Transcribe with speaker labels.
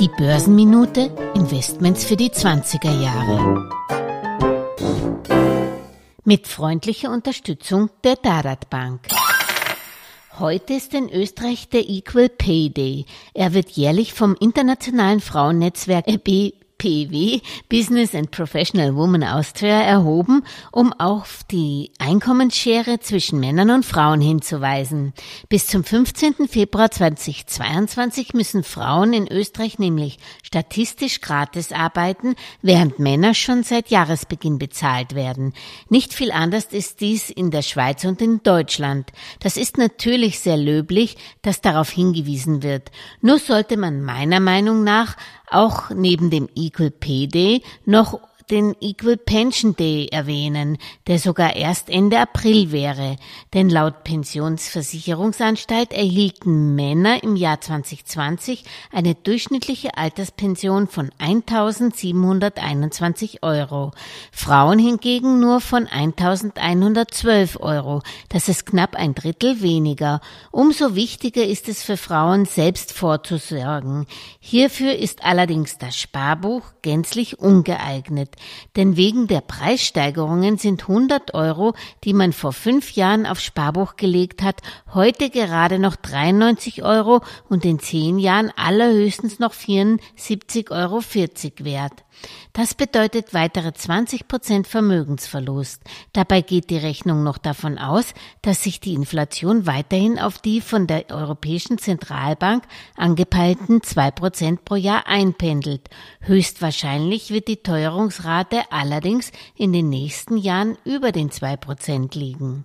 Speaker 1: Die Börsenminute Investments für die 20er Jahre. Mit freundlicher Unterstützung der Darat Bank. Heute ist in Österreich der Equal Pay Day. Er wird jährlich vom internationalen Frauennetzwerk B PW, Business and Professional Women Austria, erhoben, um auf die Einkommensschere zwischen Männern und Frauen hinzuweisen. Bis zum 15. Februar 2022 müssen Frauen in Österreich nämlich statistisch gratis arbeiten, während Männer schon seit Jahresbeginn bezahlt werden. Nicht viel anders ist dies in der Schweiz und in Deutschland. Das ist natürlich sehr löblich, dass darauf hingewiesen wird. Nur sollte man meiner Meinung nach auch neben dem Equal Day noch den Equal Pension Day erwähnen, der sogar erst Ende April wäre, denn laut Pensionsversicherungsanstalt erhielten Männer im Jahr 2020 eine durchschnittliche Alterspension von 1721 Euro, Frauen hingegen nur von 1112 Euro, das ist knapp ein Drittel weniger. Umso wichtiger ist es für Frauen selbst vorzusorgen. Hierfür ist allerdings das Sparbuch gänzlich ungeeignet denn wegen der Preissteigerungen sind 100 Euro, die man vor fünf Jahren auf Sparbuch gelegt hat, heute gerade noch 93 Euro und in zehn Jahren allerhöchstens noch 74,40 Euro wert. Das bedeutet weitere 20 Prozent Vermögensverlust. Dabei geht die Rechnung noch davon aus, dass sich die Inflation weiterhin auf die von der Europäischen Zentralbank angepeilten zwei Prozent pro Jahr einpendelt. Höchstwahrscheinlich wird die Teuerungsrate allerdings in den nächsten Jahren über den zwei Prozent liegen.